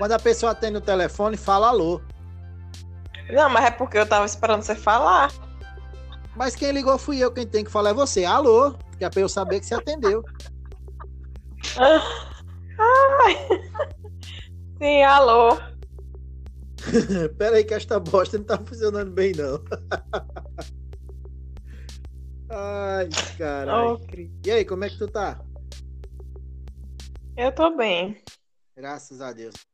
Quando a pessoa atende o telefone, fala alô. Não, mas é porque eu tava esperando você falar. Mas quem ligou fui eu, quem tem que falar é você. Alô, que é pra eu saber que você atendeu. Ai. Sim, alô. Pera aí que esta bosta não tá funcionando bem, não. Ai, caralho. Cris. E aí, como é que tu tá? Eu tô bem. Graças a Deus.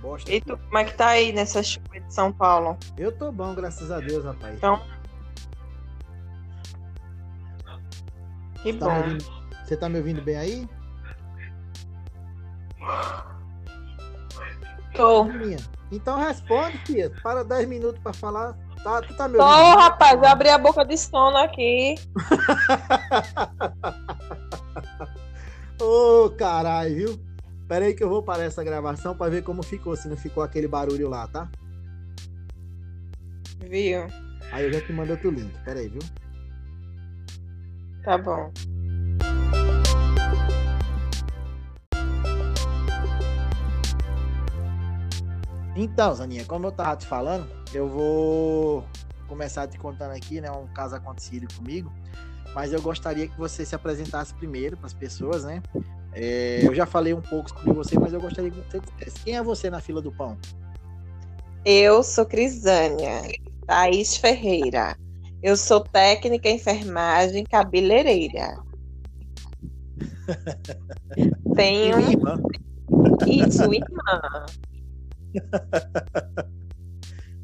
Bosta. E tu, como é que tá aí nessa chuva de São Paulo? Eu tô bom, graças a Deus, rapaz. Então. Que Tá me bom. ouvindo- Você tá me ouvindo bem aí? Tô. Minha. Então responde, tia. Para 10 minutos pra falar. Tá, tu tá me Tô, ouvindo? rapaz, eu abri a boca de sono aqui. Ô, caralho, viu? Pera aí que eu vou parar essa gravação pra ver como ficou, se não ficou aquele barulho lá, tá? Viu? Aí eu já te mando outro link. Pera aí, viu? Tá bom. Então, Zaninha, como eu tava te falando, eu vou começar te contando aqui, né, um caso acontecido comigo, mas eu gostaria que você se apresentasse primeiro para as pessoas, né? É, eu já falei um pouco sobre você, mas eu gostaria que você dissesse quem é você na fila do pão. Eu sou Crisânia, Thaís Ferreira. Eu sou técnica em enfermagem cabeleireira. Tenho Minha irmã. isso, irmã.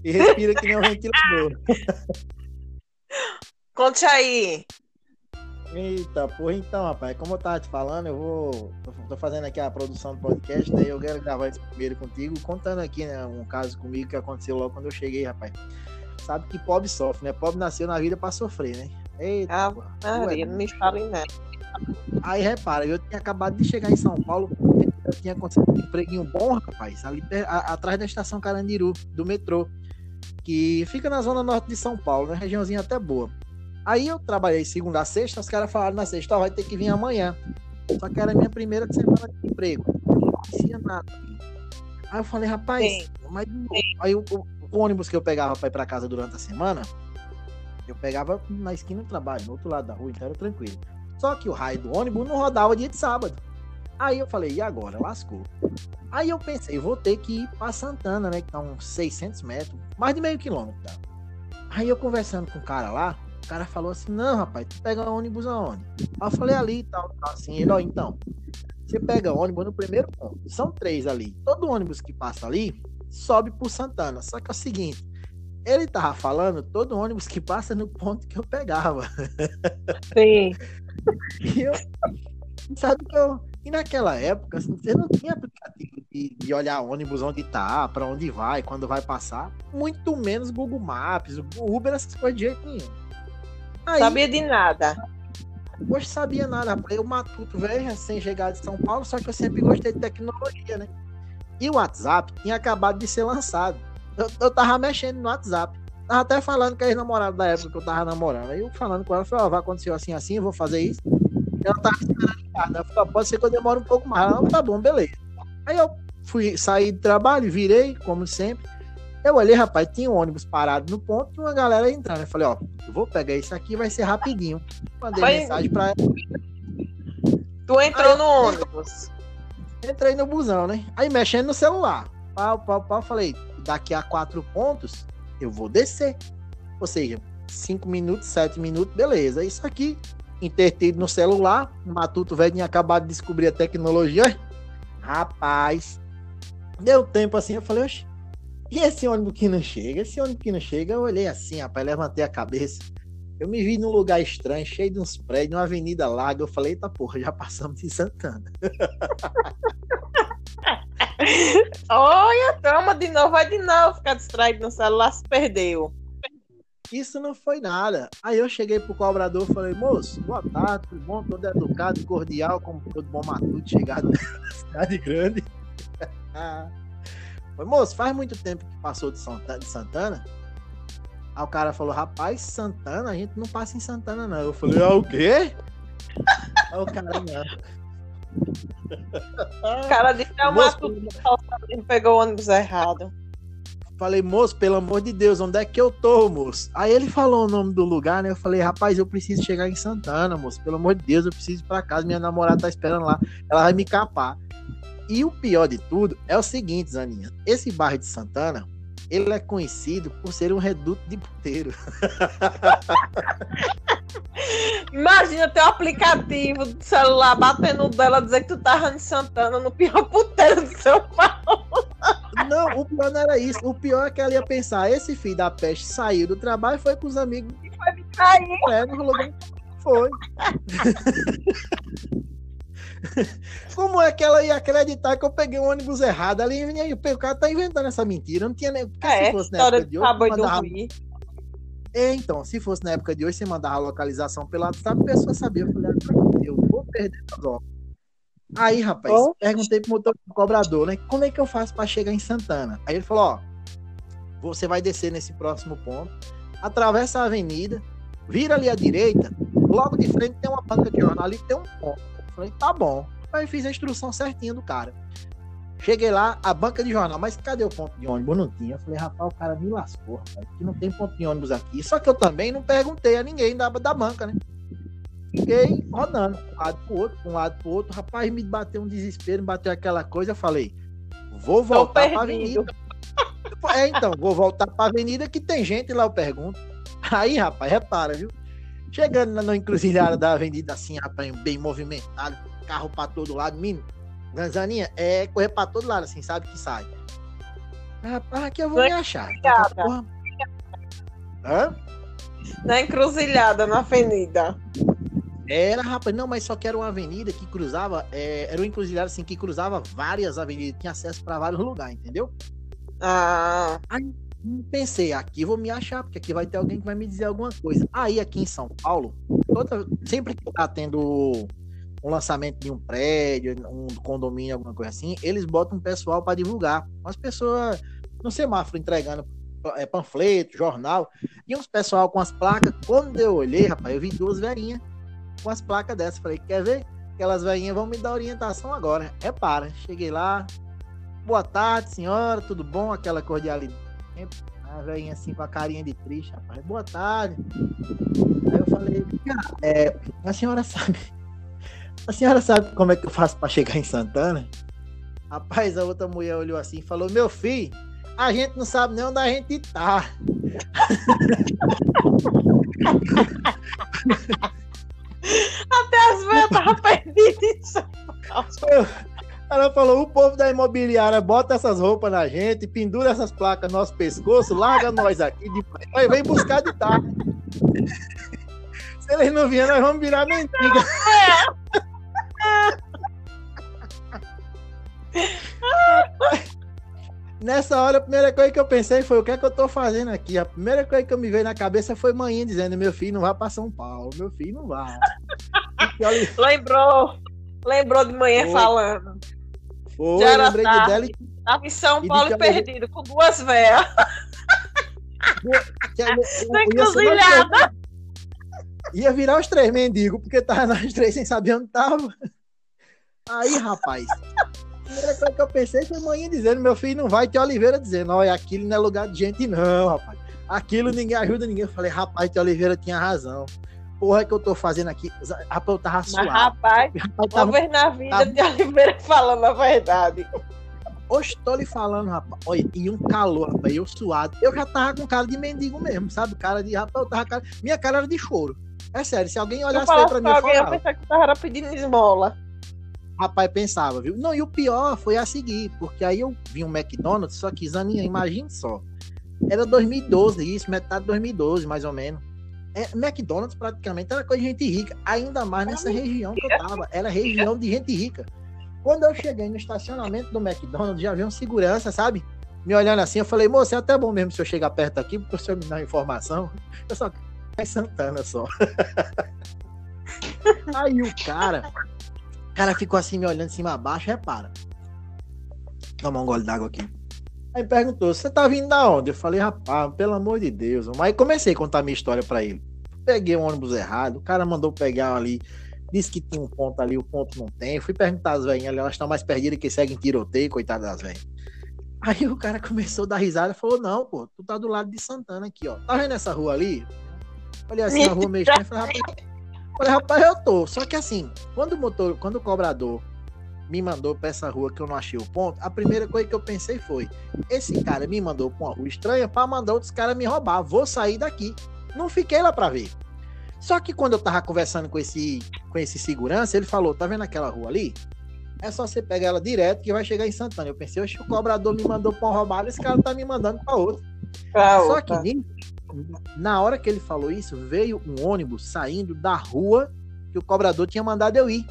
E respira que nem um ventilador. Conte aí. Eita, porra, então, rapaz, como eu tava te falando, eu vou. tô- fazendo aqui a produção do podcast, daí eu quero gravar isso primeiro contigo, contando aqui, né, um caso comigo que aconteceu logo quando eu cheguei, rapaz. Sabe que pobre sofre, né? Pobre nasceu na vida pra sofrer, né? Eita, Ah. Maria, não me fale nada. Aí repara, eu tinha acabado de chegar em São Paulo, eu tinha conseguido um empreguinho bom, rapaz, ali a- atrás da estação Carandiru, do metrô, que fica na zona norte de São Paulo, né? Regiãozinha até boa. Aí eu trabalhei segunda a sexta, os caras falaram na sexta, vai ter que vir amanhã. Só que era a minha primeira semana de emprego. Não conhecia nada. Aí eu falei, rapaz, Sim. mas aí o, o- o ônibus que eu pegava pra ir pra casa durante a semana, eu pegava na esquina do trabalho, no outro lado da rua, então era tranquilo. Só que o raio do ônibus não rodava dia de sábado. Aí eu falei, e agora? Lascou. Aí eu pensei, vou ter que ir pra Santana, né? Que tá uns 600 metros, mais de meio quilômetro. Tá? Aí eu conversando com o cara lá, o cara falou assim: Não, rapaz, tu pega ônibus aonde? Aí eu falei ali e tal, tal, assim. Ele, ó, então, você pega ônibus no primeiro ponto. São três ali. Todo ônibus que passa ali sobe por Santana. Só que é o seguinte. Ele tava falando todo ônibus que passa no ponto que eu pegava. Sim. E eu, sabe que eu. E naquela época, assim, você não tinha aplicativo de, de olhar ônibus onde tá, pra onde vai, quando vai passar. Muito menos Google Maps, o Uber, essas coisas de jeito nenhum. Aí, Sabia de nada. hoje sabia nada. Eu matuto, velho, recém chegado de São Paulo, só que eu sempre gostei de tecnologia, né? E o WhatsApp tinha acabado de ser lançado. Eu, eu tava mexendo no WhatsApp. Tava até falando com a ex-namorada da época que eu tava namorando. Aí eu falando com ela, falei, ó, vai acontecer assim, assim, eu vou fazer isso. Ela tava esperando em casa. Ela falou, pode ser que eu demore um pouco mais. Ela, tá bom, beleza. Aí eu fui sair do trabalho, virei, como sempre. Eu olhei, rapaz, tinha um ônibus parado no ponto e uma galera entrando. Eu falei, ó, eu vou pegar isso aqui, vai ser rapidinho. Mandei Vai- mensagem pra ela. Tu entrou Aí- no ônibus. Entrei no busão, né? Aí mexendo no celular. Pau, pau, pau. Falei, daqui a quatro pontos, eu vou descer. Ou seja, cinco minutos, sete minutos, beleza. Isso aqui, intertido no celular. O Matuto velho tinha acabado de descobrir a tecnologia. Rapaz, deu tempo assim. Eu falei, oxe, e esse ônibus que não chega? Esse ônibus que não chega, eu olhei assim, rapaz, levantei a cabeça. Eu me vi num lugar estranho, cheio de uns prédios, numa avenida larga. Eu falei, eita porra, já passamos de Santana. Olha, toma de novo, vai de novo. Ficar distraído no celular, se perdeu. Isso não foi nada. Aí eu cheguei pro cobrador e falei, moço, boa tarde, tudo bom? Todo educado cordial, como todo bom matuto chegado na cidade grande. Foi, moço, faz muito tempo que passou de Santa- de Santana? Aí o cara falou, rapaz, Santana, a gente não passa em Santana, não. Eu falei, ah, o quê? Aí o cara, não. O cara disse que é o Moço, Matuto pegou o ônibus errado. Falei, moço, pelo amor de Deus, onde é que eu tô, moço? Aí ele falou o nome do lugar, né? Eu falei, rapaz, eu preciso chegar em Santana, moço. Pelo amor de Deus, eu preciso ir pra casa. Minha namorada tá esperando lá. Ela vai me capar. E o pior de tudo é o seguinte, Zaninha. Esse bairro de Santana, ele é conhecido por ser um reduto de puteiro. Imagina ter um aplicativo do celular batendo dela dizer que tu tava em Santana, no pior puteiro de São Paulo. Não, o pior não era isso. O pior é que ela ia pensar, esse filho da peste saiu do trabalho e foi com os amigos. E foi me trair. É, no lugar. Foi. Como é que ela ia acreditar que eu peguei um ônibus errado ali? O cara tá inventando essa mentira. Não tinha nem. Porque É, se fosse na época de hoje, e mandava-. É, então, se fosse na época de hoje, você mandava a localização pelo WhatsApp, a pessoa sabia. Eu falei, ah, eu vou perder as. Aí, rapaz, Oxe. perguntei pro motor pro cobrador, né? Como é que eu faço pra chegar em Santana? Aí ele falou, ó, você vai descer nesse próximo ponto, atravessa a avenida, vira ali à direita, logo de frente tem uma banca de jornal ali, tem um ponto. Falei, tá bom. Aí fiz a instrução certinha do cara. Cheguei lá, a banca de jornal, mas cadê o ponto de ônibus? Não tinha. Eu falei, rapaz, o cara me lascou, rapaz, que não tem ponto de ônibus aqui. Só que eu também não perguntei a ninguém da, da banca, né? Fiquei rodando, um lado pro outro, um lado pro outro. Rapaz, me bateu um desespero, me bateu aquela coisa. Eu falei, vou voltar pra avenida. É, então, vou voltar pra avenida que tem gente lá, eu pergunto. Aí, rapaz, repara, viu? Chegando na, na encruzilhada da avenida, assim, rapaz, bem movimentado, carro pra todo lado, menino. Ganzaninha, é correr pra todo lado, assim, sabe que sai. Rapaz, aqui eu vou me achar. Porra. Hã? Na encruzilhada, na avenida. Era, rapaz, não, mas só que era uma avenida que cruzava, é, era uma encruzilhada assim que cruzava várias avenidas, tinha acesso para vários lugares, entendeu? Ah, Pensei, aqui vou me achar, porque aqui vai ter alguém que vai me dizer alguma coisa. Aí aqui em São Paulo, toda- sempre que tá tendo um lançamento de um prédio, um condomínio, alguma coisa assim, eles botam um pessoal para divulgar. Umas pessoas no semáforo entregando é, panfleto, jornal, e uns pessoal com as placas. Quando eu olhei, rapaz, eu vi duas velhinhas com as placas dessas. Falei, quer ver? Aquelas velhinhas vão me dar orientação agora. É para. Cheguei lá. Boa tarde, senhora, tudo bom? Aquela cordialidade. A velhinha assim com a carinha de triste, rapaz. Boa tarde. Aí eu falei, "Cara, é, a senhora sabe. A senhora sabe como é que eu faço para chegar em Santana? Rapaz, a outra mulher olhou assim e falou: Meu filho, a gente não sabe nem onde a gente tá. até as velhas estavam perdidas. Ela falou: o povo da imobiliária bota essas roupas na gente, pendura essas placas no nosso pescoço, larga nós aqui, de... Aí vem buscar de tarde. Se eles não vierem, nós vamos virar mendiga. Nessa hora, a primeira coisa que eu pensei foi: o que é que eu tô fazendo aqui? A primeira coisa que eu me veio na cabeça foi manhã dizendo: meu filho não vai pra São Paulo, meu filho não vai. Lembrou. Lembrou de manhã falando. Foi, Já era lembrei de tarde. dela e Tava em São E Paulo e perdido, com duas velhas. Na encruzilhada. Ia virar os três mendigos, porque tava nós três sem saber onde tava. Aí, rapaz, a primeira coisa que eu pensei foi manhã dizendo: meu filho não vai ter Oliveira dizendo: olha, aquilo não é lugar de gente, não, rapaz. Aquilo ninguém ajuda ninguém. Eu falei: rapaz, Tia Oliveira tinha razão. Porra, que eu tô fazendo aqui? Rapaz, eu tava Mas, suado. rapaz, Rapaz, uma tava vez na vida tá- de Oliveira falando a verdade. Hoje tô lhe falando, rapaz. Olha, e um calor, rapaz, eu suado. Eu já tava com cara de mendigo mesmo, sabe? Cara de rapaz, eu tava cara... Minha cara era de choro. É sério, se alguém olhasse pra pra mim, eu alguém, eu falava. pensava que tava pedindo esmola. Rapaz, pensava, viu? Não, e o pior foi a seguir, porque aí eu vi um McDonald's, só que, Zaninha, imagine só. Era 2012 isso, metade de 2012, mais ou menos. É, McDonald's praticamente era coisa de gente rica, ainda mais nessa região que eu tava. Era região de gente rica. Quando eu cheguei no estacionamento do McDonald's, já vi um segurança, sabe? Me olhando assim, eu falei, moço, é até bom mesmo se eu chegar perto aqui, porque o senhor me dá uma informação. Eu só em Santana só. Aí o cara, o cara ficou assim me olhando de cima a baixo, repara. Tomar um gole d'água aqui. Aí perguntou: Você tá vindo da onde? Eu falei: Rapaz, pelo amor de Deus. Aí comecei a contar minha história pra ele. Peguei um ônibus errado, o cara mandou pegar ali disse que tinha um ponto ali, o ponto não tem. Fui perguntar às velhinhas, elas estão mais perdidas que seguem tiroteio, coitadas das velhas. Aí o cara começou a dar risada e falou: Não, pô, tu tá do lado de Santana aqui, ó. Tá vendo essa rua ali? Olha assim, a rua meio estranha. Falei, rapaz, falei, rapaz, eu tô. Só que assim, quando o motor, quando o cobrador me mandou pra essa rua que eu não achei o ponto, a primeira coisa que eu pensei foi: esse cara me mandou pra uma rua estranha pra mandar outros caras me roubar. Vou sair daqui. Não fiquei lá pra ver. Só que quando eu tava conversando com esse, com esse segurança, ele falou: tá vendo aquela rua ali? É só você pegar ela direto que vai chegar em Santana. Eu pensei, oxe, o cobrador me mandou pra uma roubada, esse cara tá me mandando pra outra. Pra Só que na hora que ele falou isso, veio um ônibus saindo da rua que o cobrador tinha mandado eu ir.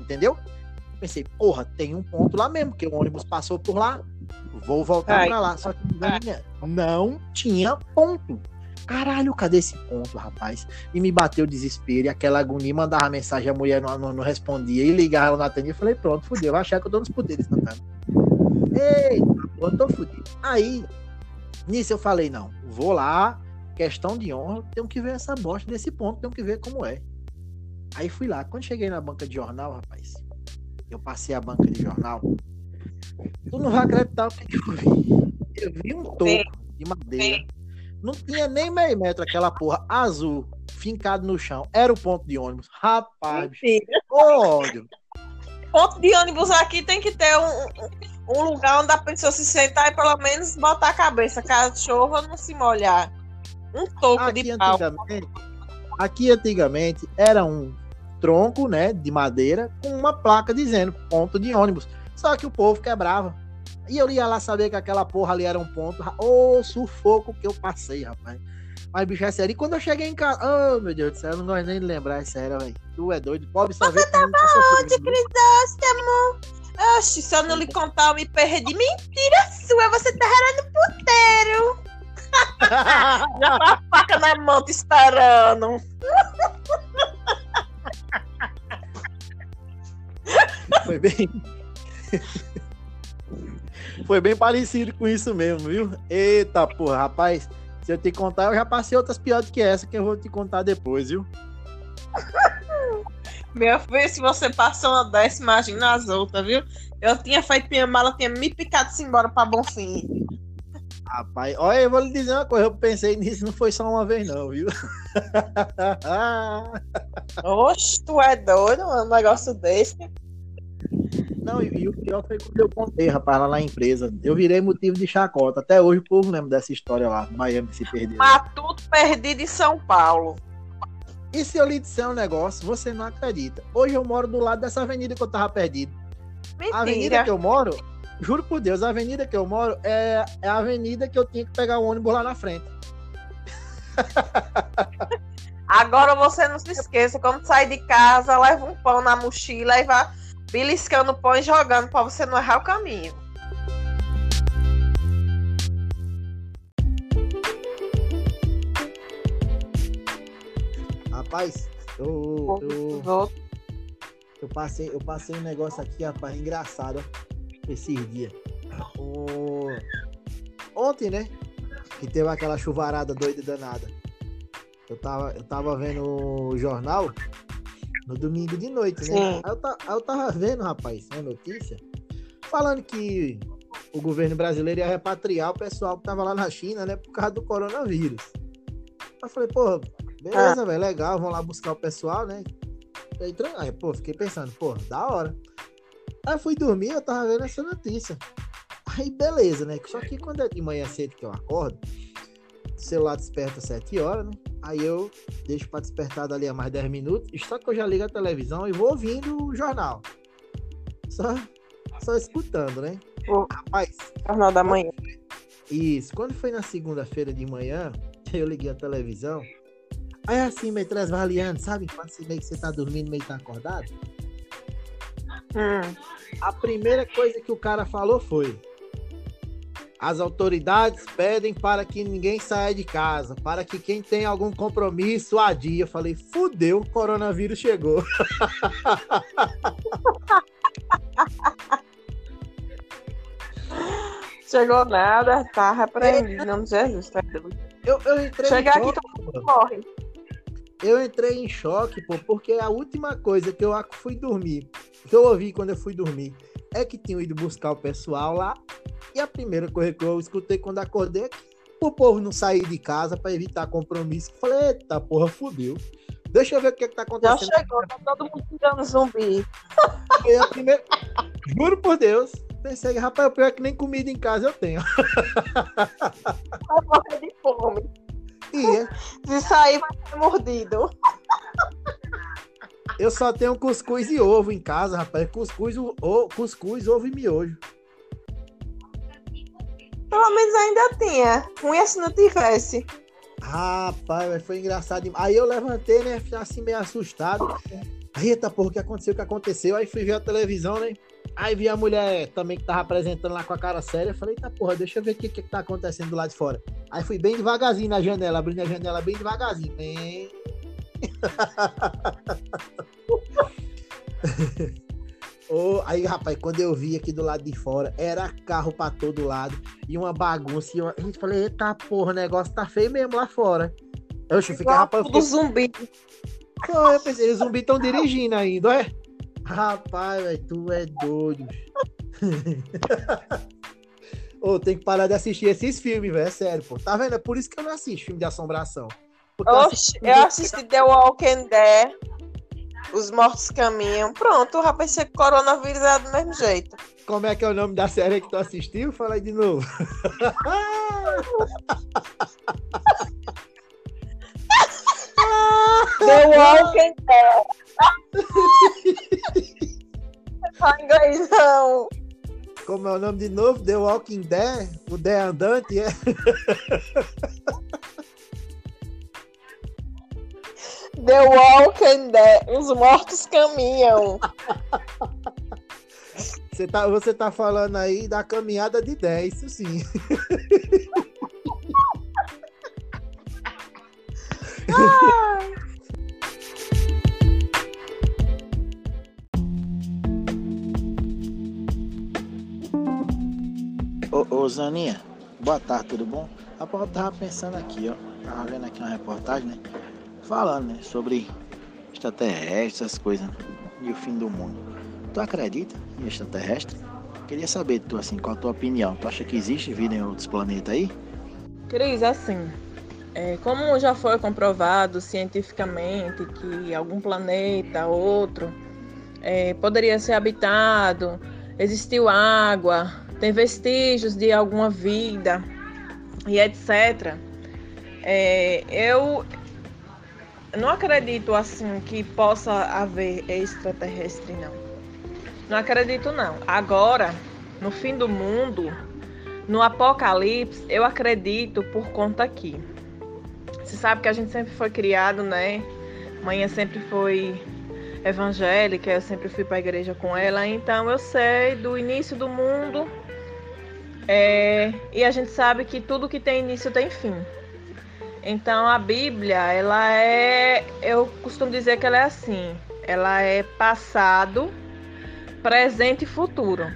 Entendeu? Pensei, porra, tem um ponto lá mesmo, que o ônibus passou por lá. Vou voltar pra lá. Só que não tinha ponto. Caralho, cadê esse ponto, rapaz? E me bateu o desespero e aquela agonia, mandava mensagem, a mulher não, não, não respondia, e ligava, não atendia. Eu falei, pronto, fudeu, vai achar que eu tô nos poderes. Eita, pô, eu tô fudido. Aí, nisso eu falei, não, vou lá, questão de honra, tenho que ver essa bosta desse ponto, tenho que ver como é. Aí fui lá, quando cheguei na banca de jornal, rapaz, eu passei a banca de jornal, tu não vai acreditar o que eu vi. Eu vi um toco de madeira, não tinha nem meio metro aquela porra azul, fincado no chão, era o ponto de ônibus. Rapaz, ódio. Ponto de ônibus aqui tem que ter um, um- um lugar onde a pessoa se sentar e pelo menos botar a cabeça, caso chova, não se molhar. Um toco Aqui de pau. antigamente, aqui antigamente era um tronco, né, de madeira com uma placa dizendo ponto de ônibus. Só que o povo quebrava. E eu ia lá saber que aquela porra ali era um ponto. Ô, sufoco que eu passei, rapaz. Mas, bicho, é sério. E quando eu cheguei em casa. Oh, meu Deus do céu, eu não gosto nem de lembrar, é sério, velho. Tu é doido. Pobre só vê como tá sofrendo, viu? Crisóstomo? Oxe, se eu não lhe contar, eu me perdi. Mentira sua, você tá no puteiro. Já tá a faca na mão te esperando. Foi bem. Foi bem parecido com isso mesmo, viu? Eita porra, rapaz. Se eu te contar, eu já passei outras piores que essa que eu vou te contar depois, viu? Meu filho, se você passou uma dessa, imagina as outras, viu? Eu tinha feito minha mala, tinha me picado-se embora pra Bonfim. Rapaz, olha, eu vou lhe dizer uma coisa, eu pensei nisso, não foi só uma vez, não, viu? Oxe, tu é doido, um negócio desse. não, e, e o pior foi quando eu contei, rapaz, lá na empresa. Eu virei motivo de chacota. Até hoje o povo lembra dessa história lá, Miami se perdeu. Matuto perdido em São Paulo. E se eu lhe disser um negócio, você não acredita. Hoje eu moro do lado dessa avenida que eu tava perdido. A avenida Mentira. que eu moro, juro por Deus, a avenida que eu moro é, é a avenida que eu tinha que pegar o ônibus lá na frente. Agora você não se esqueça, quando sair de casa, leva um pão na mochila e vai beliscando o pão e jogando pra você não errar o caminho. Rapaz, eu, eu, eu passei, eu passei um negócio aqui, rapaz, engraçado esses dias. O... Ontem, né? Que teve aquela chuvarada doida e danada. Eu tava, eu tava vendo o jornal no domingo de noite, né? Aí eu, ta- aí eu tava vendo, rapaz, uma notícia falando que o governo brasileiro ia repatriar o pessoal que tava lá na China, né? Por causa do coronavírus. Aí eu falei, pô, beleza, velho, legal, vamos lá buscar o pessoal, né? Aí, pô, fiquei pensando, pô, da hora. Aí eu fui dormir, eu tava vendo essa notícia. Aí, beleza, né? Só que quando é de manhã cedo que eu acordo, o celular desperta às 7 horas, né? Aí eu deixo pra despertar dali a mais 10 minutos, só que eu já ligo a televisão e vou ouvindo o jornal. Só, só escutando, né? Rapaz, Jornal da manhã. isso. Quando foi na segunda-feira de manhã, eu liguei a televisão. Aí assim, meio transvaliando, sabe? Quando você meio que você tá dormindo, meio que tá acordado. Hum. A primeira coisa que o cara falou foi: As autoridades pedem para que ninguém saia de casa, para que quem tem algum compromisso adie. Eu falei: Fudeu, o coronavírus chegou. Chegou nada, tá repreendido, em nome de Jesus. Tá. Eu, eu entrei Chegar aqui, todo mundo morre. Eu entrei em choque, pô, porque a última coisa que eu fui dormir, que eu ouvi quando eu fui dormir, é que tinham ido buscar o pessoal lá. E a primeira coisa que eu escutei quando acordei é que o povo não sair de casa para evitar compromisso. Eu falei, eita porra, fudeu. Deixa eu ver o que, é que tá acontecendo. Já chegou, tá todo mundo tirando zumbi. Primeira... Juro por Deus. Pensei, rapaz, o pior é que nem comida em casa eu tenho. Vai morrer de fome. E é. Se sair, vai ser mordido. Eu só tenho cuscuz e ovo em casa, rapaz. Cuscuz, o, cuscuz ovo e miojo. Pelo menos ainda tinha. Ruim se não tivesse. Rapaz, foi engraçado. Aí eu levantei, né? Assim, meio assustado. Eita, porra, o que aconteceu? O que aconteceu? Aí fui ver a televisão, né? Aí vi a mulher também que tava apresentando lá com a cara séria. Falei, tá porra, deixa eu ver o que, que tá acontecendo do lado de fora. Aí fui bem devagarzinho na janela, abrindo a janela bem devagarzinho. Bem... oh, aí, rapaz, quando eu vi aqui do lado de fora, era carro pra todo lado e uma bagunça. E a gente falei, eita porra, o negócio tá feio mesmo lá fora. Eu fiquei, rapaz. Do zumbi. Não, eu pensei, os zumbis estão dirigindo ainda, é? Rapaz, véio, tu é doido. Ô, tem que parar de assistir esses filmes, velho. É sério, pô. Tá vendo? É por isso que eu não assisto filme de assombração. Oxe, eu assisti The Walking Dead. Os mortos caminham. Pronto, o rapaz ser coronavírus é do mesmo jeito. Como é que é o nome da série que tu assistiu? Fala aí de novo. The Walking Dead. Não inglês, não. Como é o nome de novo? The Walking Dead? O Dead Andante, é? The Walking Dead. Os mortos caminham. Você tá, você tá falando aí da caminhada de 10, isso sim. Ai. Ô, Zaninha, boa tarde, tudo bom? Rapaz, eu tava pensando aqui, ó. Tava vendo aqui uma reportagem, né? Falando, né? Sobre extraterrestres, essas coisas, né? E o fim do mundo. Tu acredita em extraterrestre? Queria saber, tu, assim, qual a tua opinião? Tu acha que existe vida em outros planetas aí? Cris, assim, é, como já foi comprovado cientificamente que algum planeta, outro, é, poderia ser habitado, existiu água, tem vestígios de alguma vida e etc. É, eu não acredito assim que possa haver extraterrestre, não. Não acredito não. Agora, no fim do mundo, no apocalipse, eu acredito por conta aqui. Você sabe que a gente sempre foi criado, né? Mãe sempre foi evangélica, eu sempre fui para a igreja com ela, então eu sei do início do mundo é, e a gente sabe que tudo que tem início tem fim. Então a Bíblia, ela é, eu costumo dizer que ela é assim, ela é passado, presente e futuro.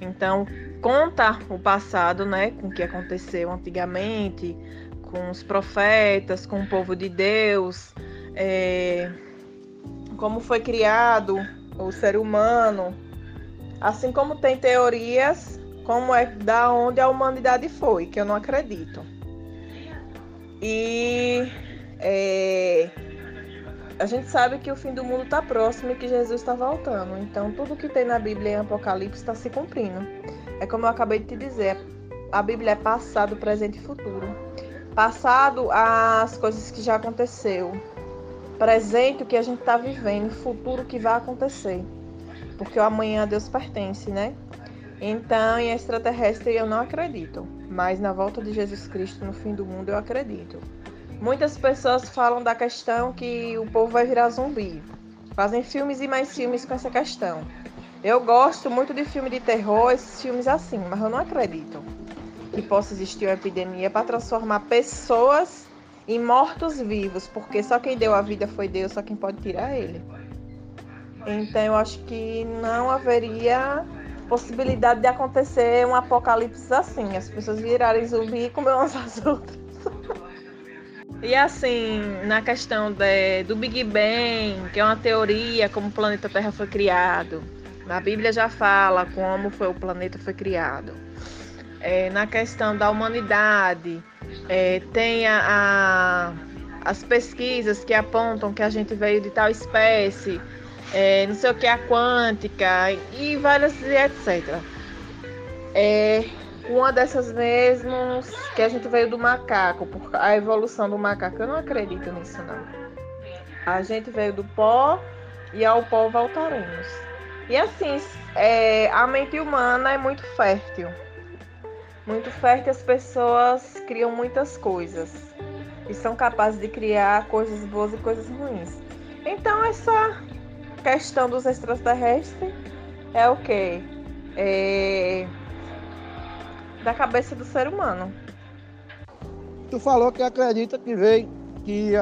Então conta o passado, né, com o que aconteceu antigamente, com os profetas, com o povo de Deus, é, como foi criado o ser humano, assim como tem teorias como é da onde a humanidade foi, que eu não acredito. E é, a gente sabe que o fim do mundo está próximo e que Jesus está voltando. Então tudo que tem na Bíblia em Apocalipse está se cumprindo. É como eu acabei de te dizer, a Bíblia é passado, presente e futuro. Passado as coisas que já aconteceu, presente o que a gente está vivendo, futuro o que vai acontecer. Porque o amanhã a Deus pertence, né? Então, em extraterrestre eu não acredito, mas na volta de Jesus Cristo no fim do mundo eu acredito. Muitas pessoas falam da questão que o povo vai virar zumbi. Fazem filmes e mais filmes com essa questão. Eu gosto muito de filme de terror, esses filmes assim, mas eu não acredito que possa existir uma epidemia para transformar pessoas em mortos-vivos, porque só quem deu a vida foi Deus, só quem pode tirar ele. Então eu acho que não haveria possibilidade de acontecer um apocalipse assim, as pessoas virarem zumbi e comer umas às outras. E assim, na questão de, do Big Bang, que é uma teoria como o planeta Terra foi criado, na Bíblia já fala como foi o planeta foi criado. É, na questão da humanidade, é, tem a, a, as pesquisas que apontam que a gente veio de tal espécie, é, não sei o que, a quântica e várias e etc. É, uma dessas mesmas que a gente veio do macaco, por a evolução do macaco. Eu não acredito nisso, não. A gente veio do pó e ao pó voltaremos. E assim, é, a mente humana é muito fértil. Muito fértil, as pessoas criam muitas coisas. E são capazes de criar coisas boas e coisas ruins. Então, essa questão dos extraterrestres é o que? É da cabeça do ser humano. Tu falou que acredita que veio, que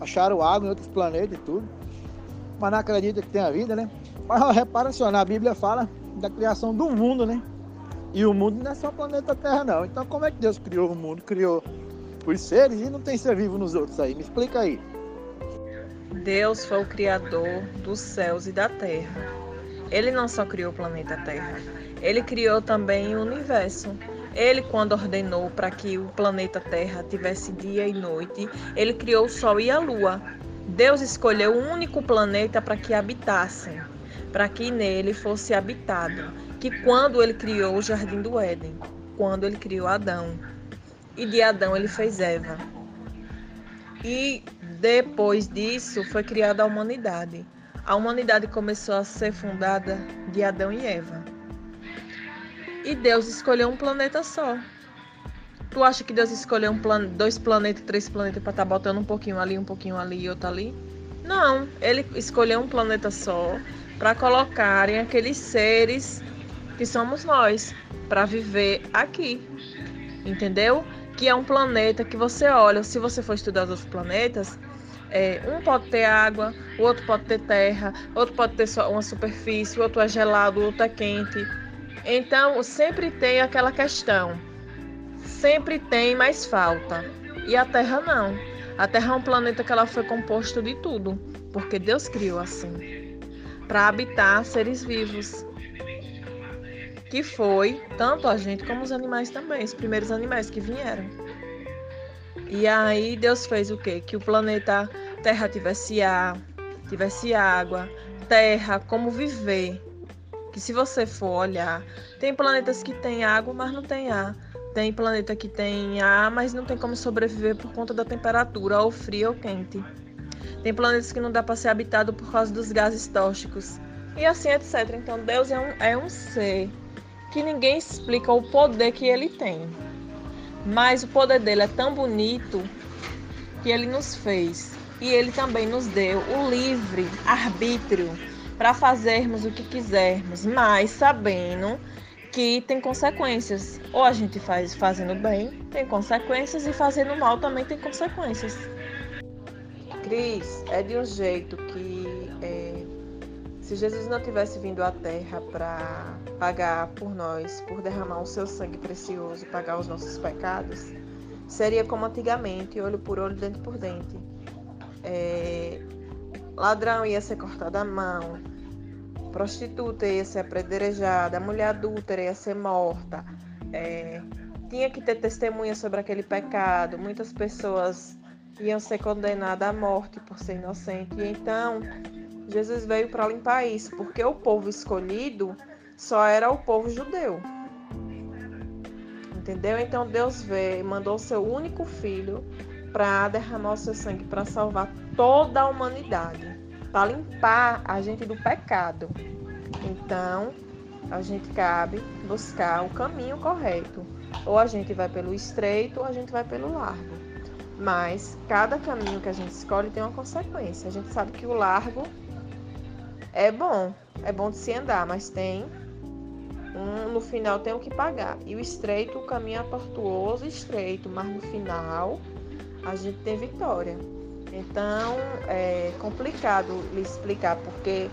acharam água em outros planetas e tudo, mas não acredita que tenha vida, né? Mas repara só, na Bíblia fala da criação do mundo, né? E o mundo não é só o planeta Terra, não. Então como é que Deus criou o mundo? Criou os seres e não tem ser vivo nos outros aí. Me explica aí. Deus foi o criador dos céus e da terra. Ele não só criou o planeta Terra, ele criou também o universo. Ele, quando ordenou para que o planeta Terra tivesse dia e noite, ele criou o Sol e a Lua. Deus escolheu um único planeta para que habitassem, para que nele fosse habitado. Que quando ele criou o Jardim do Éden, quando ele criou Adão, e de Adão ele fez Eva. E depois disso foi criada a humanidade. A humanidade começou a ser fundada de Adão e Eva. E Deus escolheu um planeta só. Tu acha que Deus escolheu um plan dois planetas, três planetas para estar tá botando um pouquinho ali, um pouquinho ali e outro ali? Não, ele escolheu um planeta só para colocarem aqueles seres que somos nós para viver aqui. Entendeu? Que é um planeta que você olha, se você for estudar os outros planetas, é, um pode ter água, o outro pode ter terra, outro pode ter uma superfície, o outro é gelado, o outro é quente. Então, sempre tem aquela questão. Sempre tem, mais falta. E a Terra não. A Terra é um planeta que ela foi composto de tudo, porque Deus criou assim, para habitar seres vivos. Que foi tanto a gente como os animais também, os primeiros animais que vieram. E aí Deus fez o quê? Que o planeta Terra tivesse ar, tivesse água, terra, como viver que se você for olhar, tem planetas que têm água, mas não tem ar. Tem planeta que tem ar, mas não tem como sobreviver por conta da temperatura, ou frio ou quente. Tem planetas que não dá para ser habitado por causa dos gases tóxicos. E assim, etc. Então, Deus é um, é um ser que ninguém explica o poder que ele tem. Mas o poder dele é tão bonito que ele nos fez. E ele também nos deu o livre arbítrio para fazermos o que quisermos, mas sabendo que tem consequências. Ou a gente faz fazendo bem, tem consequências, e fazendo mal também tem consequências. Cris, é de um jeito que se Jesus não tivesse vindo à Terra para pagar por nós, por derramar o seu sangue precioso, pagar os nossos pecados, seria como antigamente, olho por olho, dente por dente. É, ladrão ia ser cortado a mão, prostituta ia ser apedrejada, a mulher adúltera ia ser morta. É, tinha que ter testemunha sobre aquele pecado. Muitas pessoas iam ser condenadas à morte por ser inocente. E então, Jesus veio para limpar isso, porque o povo escolhido só era o povo judeu. Entendeu? Então Deus veio, mandou seu único filho para derramar o seu sangue para salvar toda a humanidade, para limpar a gente do pecado. Então, a gente cabe buscar o caminho correto. Ou a gente vai pelo estreito ou a gente vai pelo largo. Mas cada caminho que a gente escolhe tem uma consequência. A gente sabe que o largo é bom, é bom de se andar, mas tem um, no final tem o que pagar. E o estreito, o caminho é tortuoso e estreito, mas no final a gente tem vitória. Então é complicado lhe explicar, porque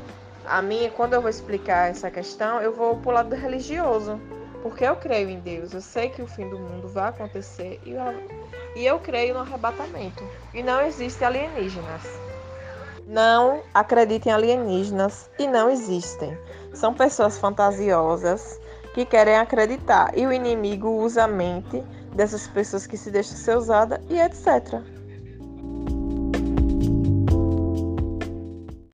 a minha, quando eu vou explicar essa questão, eu vou pro lado religioso. Porque eu creio em Deus, eu sei que o fim do mundo vai acontecer e eu, e eu creio no arrebatamento. E não existem alienígenas. Não acreditem em alienígenas e não existem. São pessoas fantasiosas que querem acreditar e o inimigo usa a mente dessas pessoas que se deixam ser usada e etc.